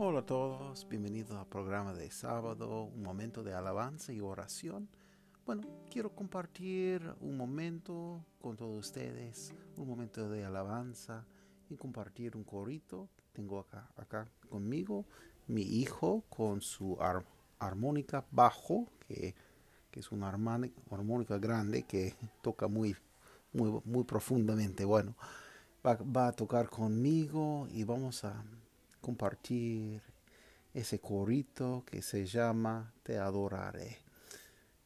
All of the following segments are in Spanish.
Hola a todos, bienvenidos al programa de sábado, un momento de alabanza y oración. Bueno, quiero compartir un momento con todos ustedes, un momento de alabanza y compartir un corito. Tengo acá, acá conmigo mi hijo con su armónica bajo, que, es una armónica grande que toca muy, muy, muy profundamente. Bueno, va a tocar conmigo y vamos a compartir ese corito que se llama Te adoraré.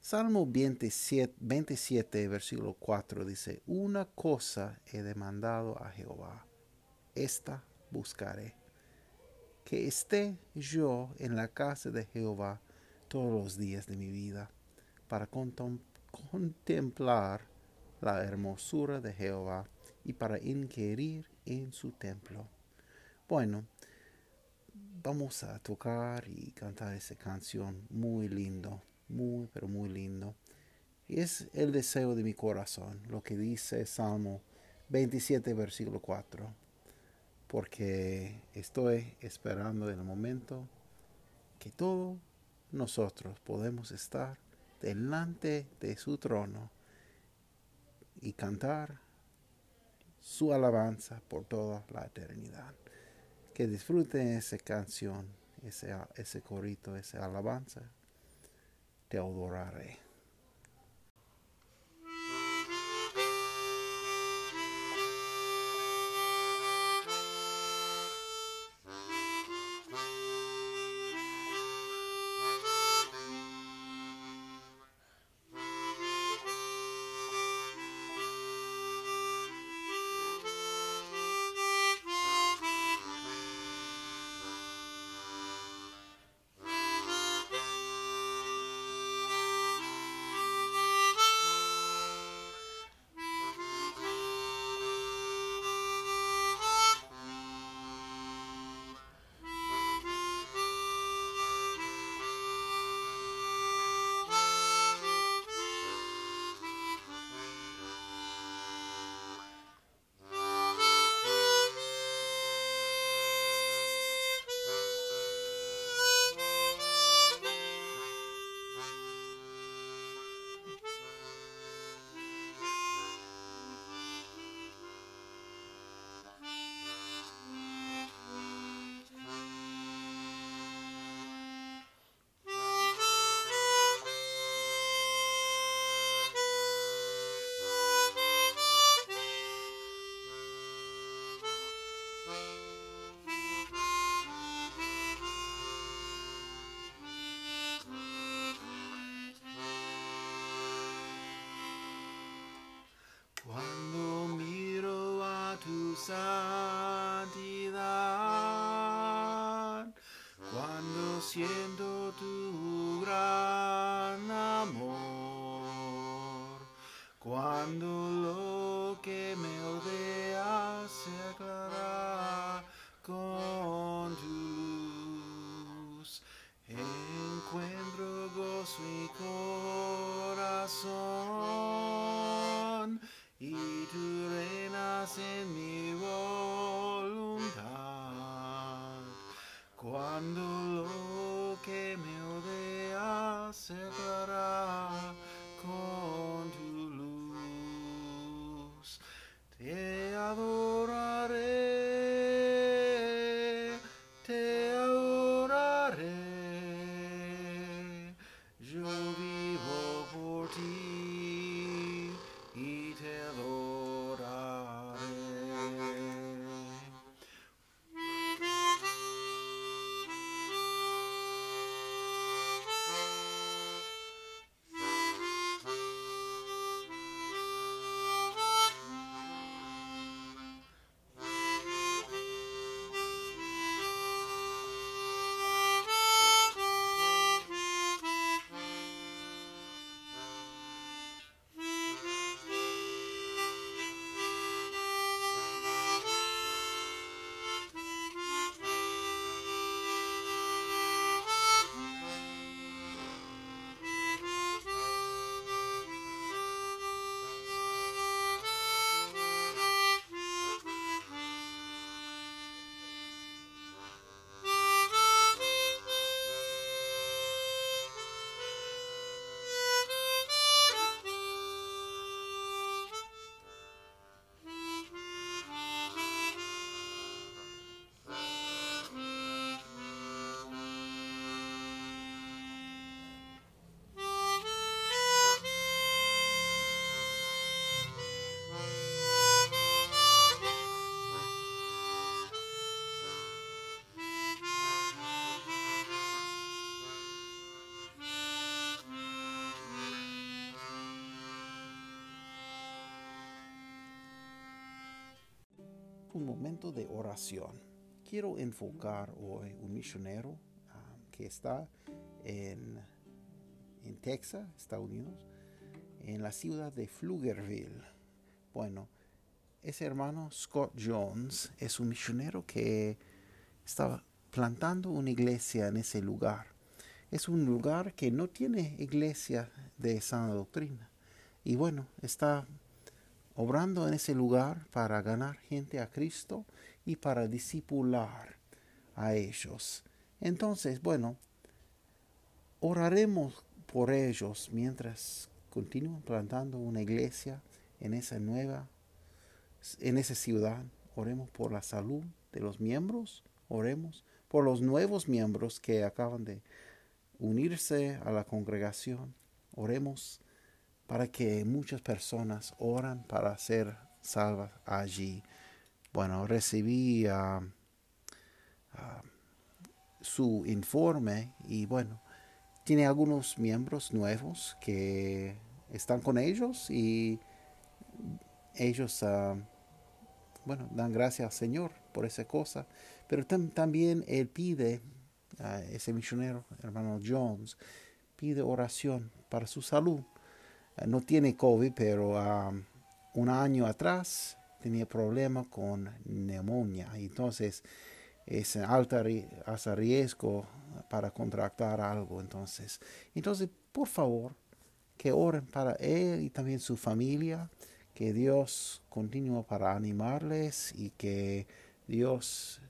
Salmo 27, 27, versículo 4 dice, Una cosa he demandado a Jehová, esta buscaré, que esté yo en la casa de Jehová todos los días de mi vida, para contemplar la hermosura de Jehová y para inquirir en su templo. Bueno, vamos a tocar y cantar esa canción muy lindo, muy, pero muy lindo. Y es el deseo de mi corazón, lo que dice Salmo 27, versículo 4. Porque estoy esperando el momento que todos nosotros podemos estar delante de su trono y cantar su alabanza por toda la eternidad que disfruten esa canción, ese, ese corito, esa alabanza. Te adoraré. Siendo tu gran amor. Cuando lo que me rodea se aclara con tu encuentro gozo y corazón y tú reinas en mi voluntad. Un momento de oración. Quiero enfocar hoy un misionero um, que está en, en Texas, Estados Unidos, en la ciudad de Pflugerville. Bueno, ese hermano Scott Jones es un misionero que estaba plantando una iglesia en ese lugar. Es un lugar que no tiene iglesia de sana doctrina. Y bueno, está obrando en ese lugar para ganar gente a Cristo y para discipular a ellos. Entonces, bueno, oraremos por ellos mientras continúan plantando una iglesia en esa nueva, en esa ciudad. Oremos por la salud de los miembros, oremos por los nuevos miembros que acaban de unirse a la congregación. Oremos para que muchas personas oran para ser salvas allí. Bueno, recibí ah, ah, su informe y bueno, tiene algunos miembros nuevos que están con ellos y ellos, uh, bueno, dan gracias al Señor por esa cosa. Pero también él pide, ese misionero, hermano Jones, pide oración para su salud. No tiene COVID, pero un año atrás tenía problemas con neumonía. Entonces, es alta hasta riesgo para contractar algo. Entonces, entonces, por favor, que oren para él y también su familia, que Dios continúe para animarles y que Dios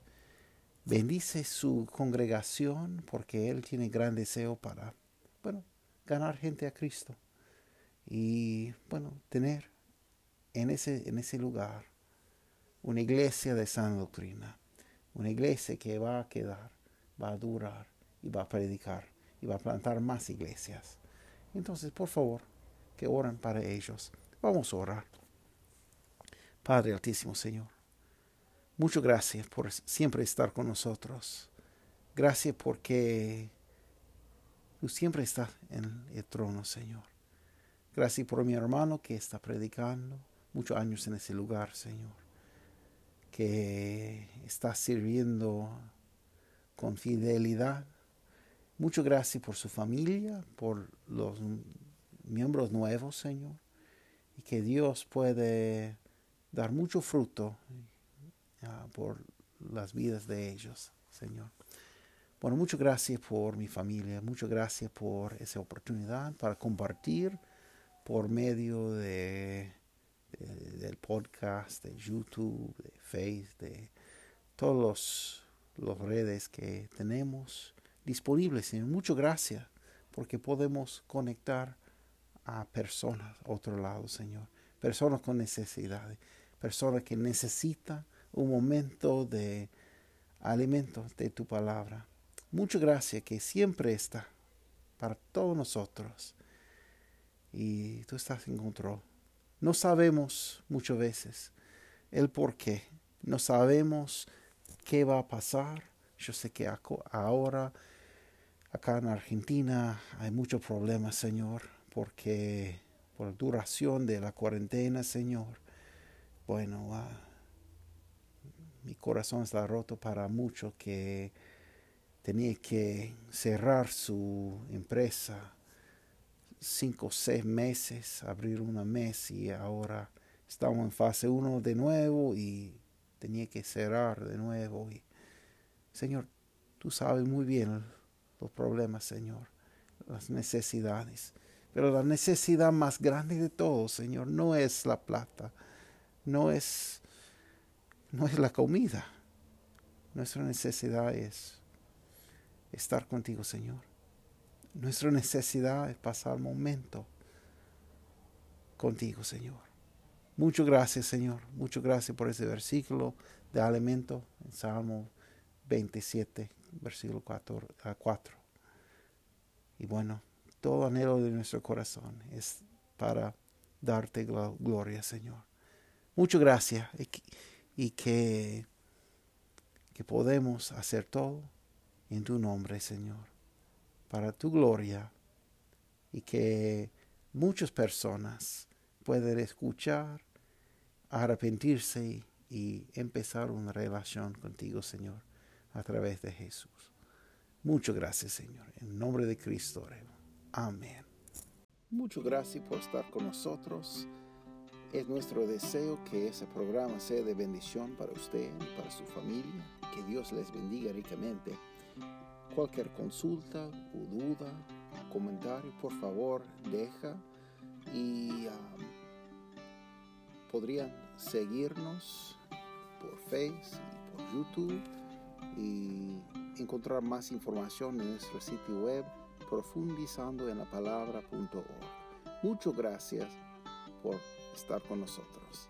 bendice su congregación porque él tiene gran deseo para, bueno, ganar gente a Cristo y, bueno, tener en ese, en ese lugar una iglesia de sana doctrina, una iglesia que va a quedar, va a durar y va a predicar y va a plantar más iglesias. Entonces, por favor, que oren para ellos. Vamos a orar. Padre Altísimo Señor, muchas gracias por siempre estar con nosotros. Gracias porque tú siempre estás en el trono, Señor. Gracias por mi hermano que está predicando muchos años en ese lugar, Señor. Que está sirviendo con fidelidad Muchas gracias por su familia, por los miembros nuevos, Señor, y que Dios puede dar mucho fruto ah, por las vidas de ellos, Señor. Bueno, muchas gracias por mi familia, muchas gracias por esa oportunidad para compartir por medio de, del podcast, de YouTube, de Facebook, de todas las redes que tenemos disponible, Señor. Muchas gracias porque podemos conectar a personas otro lado, Señor. Personas con necesidades, personas que necesitan un momento de alimento de tu palabra. Muchas gracias que siempre está para todos nosotros. Y tú estás en control. No sabemos muchas veces el por qué. No sabemos qué va a pasar. Yo sé que ahora Acá en Argentina hay muchos problemas, Señor, porque por la duración de la cuarentena, Señor, bueno, mi corazón está roto para muchos que tenía que cerrar su empresa cinco o seis meses, abrir una mes y ahora estamos en fase uno de nuevo y tenía que cerrar de nuevo. Y, Señor, tú sabes muy bien los problemas, Señor, las necesidades. Pero la necesidad más grande de todo, Señor, no es la plata, no es, no es la comida. Nuestra necesidad es estar contigo, Señor. Nuestra necesidad es pasar momento contigo, Señor. Muchas gracias, Señor. Muchas gracias por ese versículo de alimento en Salmo 27 versículo 4, a 4. Y bueno, todo anhelo de nuestro corazón es para darte gloria, Señor. Muchas gracias y que, que podemos hacer todo en tu nombre, Señor, para tu gloria y que muchas personas puedan escuchar, arrepentirse y empezar una relación contigo, Señor, a través de Jesús. Muchas gracias, Señor. En nombre de Cristo, Amén. Muchas gracias por estar con nosotros. Es nuestro deseo que ese programa sea de bendición para usted y para su familia. Que Dios les bendiga ricamente. Cualquier consulta o duda, comentario, por favor, deja y um, podrían seguirnos por Facebook y por YouTube y encontrar más información en nuestro sitio web profundizando en la palabra.org. Muchas gracias por estar con nosotros.